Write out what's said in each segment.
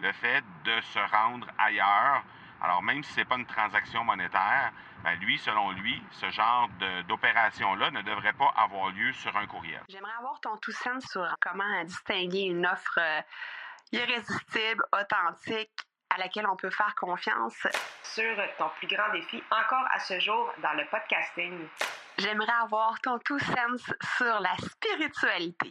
le fait de se rendre ailleurs. Alors, même si ce n'est pas une transaction monétaire, ben lui, selon lui, ce genre d'opération-là ne devrait pas avoir lieu sur un courriel. J'aimerais avoir ton tout sens sur comment distinguer une offre euh, irrésistible, authentique, à laquelle on peut faire confiance. Sur ton plus grand défi encore à ce jour dans le podcasting. J'aimerais avoir ton tout sens sur la spiritualité.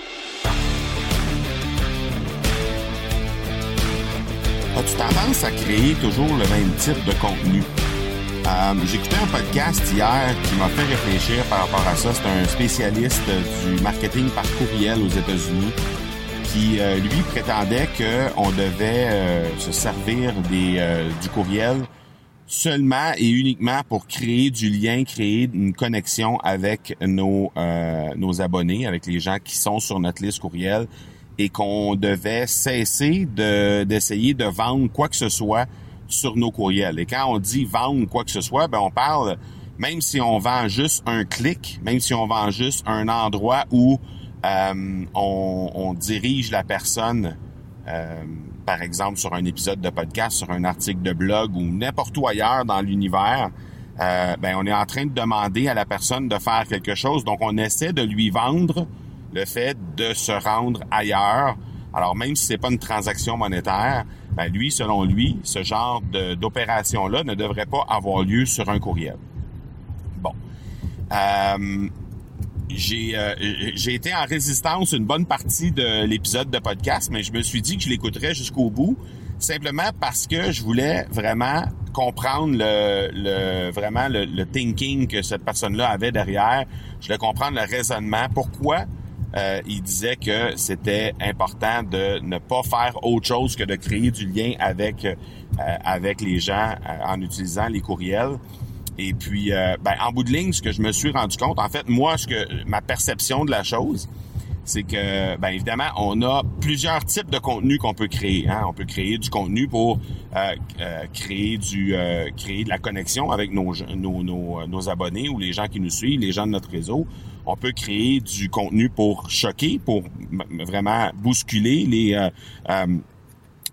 As-tu tendance à créer toujours le même type de contenu? Euh, écouté un podcast hier qui m'a fait réfléchir par rapport à ça. C'est un spécialiste du marketing par courriel aux États-Unis qui, euh, lui, prétendait qu'on devait euh, se servir des, du courriel seulement et uniquement pour créer du lien, créer une connexion avec nos, nos abonnés, avec les gens qui sont sur notre liste courriel et qu'on devait cesser de, d'essayer de vendre quoi que ce soit sur nos courriels. Et quand on dit vendre quoi que ce soit, ben on parle, même si on vend juste un clic, même si on vend juste un endroit où euh, on, on, dirige la personne, euh, par exemple sur un épisode de podcast, sur un article de blog ou n'importe où ailleurs dans l'univers, euh, ben on est en train de demander à la personne de faire quelque chose. Donc on essaie de lui vendre le fait de se rendre ailleurs. Alors même si c'est pas une transaction monétaire, ben lui, selon lui, ce genre d'opération-là ne devrait pas avoir lieu sur un courriel. Bon. Euh, j'ai euh, été en résistance une bonne partie de l'épisode de podcast, mais je me suis dit que je l'écouterais jusqu'au bout, simplement parce que je voulais vraiment comprendre le, le vraiment le, le, thinking que cette personne-là avait derrière. Je voulais comprendre le raisonnement, pourquoi euh, il disait que c'était important de ne pas faire autre chose que de créer du lien avec euh, avec les gens euh, en utilisant les courriels. Et puis, ben, en bout de ligne, ce que je me suis rendu compte, en fait, moi, ce que ma perception de la chose, c'est que, ben évidemment, on a plusieurs types de contenus qu'on peut créer. Hein? On peut créer du contenu pour euh, créer du créer de la connexion avec nos, nos, nos, nos, abonnés ou les gens qui nous suivent, les gens de notre réseau. On peut créer du contenu pour choquer, pour vraiment bousculer les euh, euh,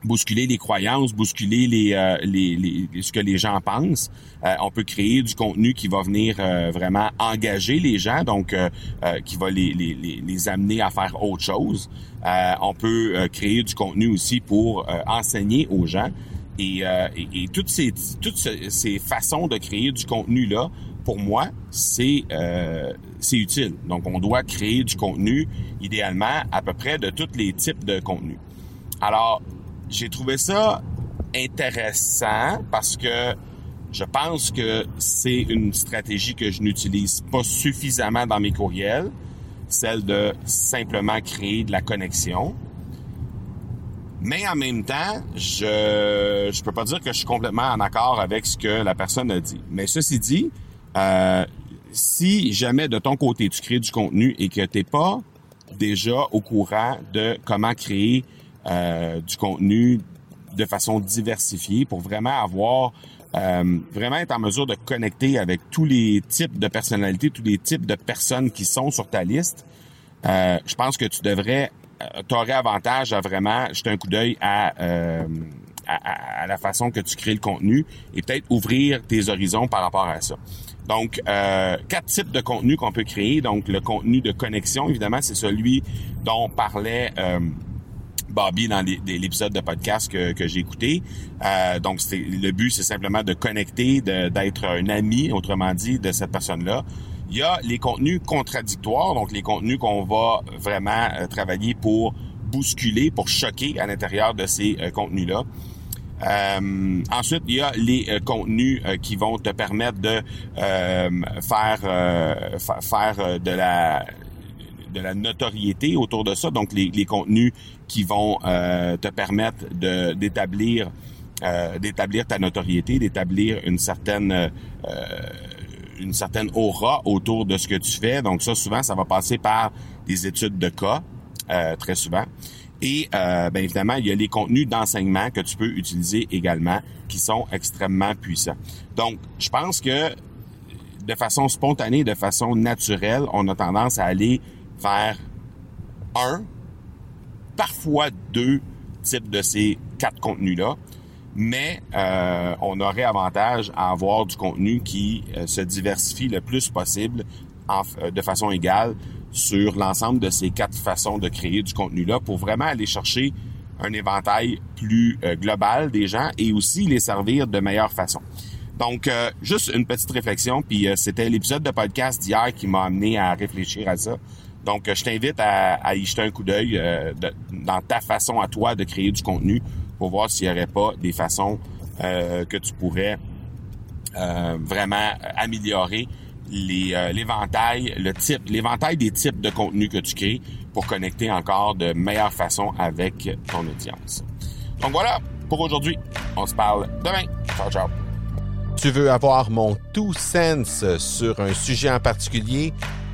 bousculer les croyances, bousculer les, euh, les, les, ce que les gens pensent. on peut créer du contenu qui va venir vraiment engager les gens, donc qui va les, les, les, amener à faire autre chose. on peut créer du contenu aussi pour enseigner aux gens. Et, et, et, toutes ces toutes ces façons de créer du contenu là pour moi, c'est euh, c'est utile. Donc, on doit créer du contenu, idéalement, à peu près de tous les types de contenu. Alors, j'ai trouvé ça intéressant parce que je pense que c'est une stratégie que je n'utilise pas suffisamment dans mes courriels, celle de simplement créer de la connexion. Mais en même temps, je je peux pas dire que je suis complètement en accord avec ce que la personne a dit. Mais ceci dit, euh, si jamais de ton côté tu crées du contenu et que t'es pas déjà au courant de comment créer euh, du contenu de façon diversifiée pour vraiment avoir euh, vraiment être en mesure de connecter avec tous les types de personnalités, tous les types de personnes qui sont sur ta liste, je pense que tu devrais, tu aurais avantage à vraiment jeter un coup d'œil à, à, à, la façon que tu crées le contenu et peut-être ouvrir tes horizons par rapport à ça. Donc, euh, quatre types de contenu qu'on peut créer. Donc, le contenu de connexion, évidemment, c'est celui dont parlait euh, Bobby dans l'épisode de podcast que, j'ai écouté. Euh, donc, le but, c'est simplement de connecter, d'être un ami, autrement dit, de cette personne-là. Il y a les contenus contradictoires, donc les contenus qu'on va vraiment euh, travailler pour bousculer, pour choquer à l'intérieur de ces euh, contenus-là. Euh, ensuite, il y a les euh, contenus qui vont te permettre de faire faire de la de la notoriété autour de ça. Donc, les, les contenus qui vont te permettre d'établir d'établir ta notoriété, d'établir une certaine une certaine aura autour de ce que tu fais. Donc ça, souvent, ça va passer par des études de cas, très souvent. Et euh, bien évidemment, il y a les contenus d'enseignement que tu peux utiliser également qui sont extrêmement puissants. Donc, je pense que de façon spontanée, de façon naturelle, on a tendance à aller vers un, parfois deux types de ces quatre contenus-là, mais euh, on aurait avantage à avoir du contenu qui euh, se diversifie le plus possible en, de façon égale sur l'ensemble de ces quatre façons de créer du contenu-là pour vraiment aller chercher un éventail plus euh, global des gens et aussi les servir de meilleure façon. Donc, euh, juste une petite réflexion, puis euh, c'était l'épisode de podcast d'hier qui m'a amené à réfléchir à ça. Donc, je t'invite à, y jeter un coup d'œil dans ta façon à toi de créer du contenu pour voir s'il n'y aurait pas des façons que tu pourrais vraiment améliorer euh, l'éventail, l'éventail des types de contenu que tu crées pour connecter encore de meilleure façon avec ton audience. Donc voilà pour aujourd'hui. On se parle demain. Ciao, ciao. Tu veux avoir mon tout sens sur un sujet en particulier?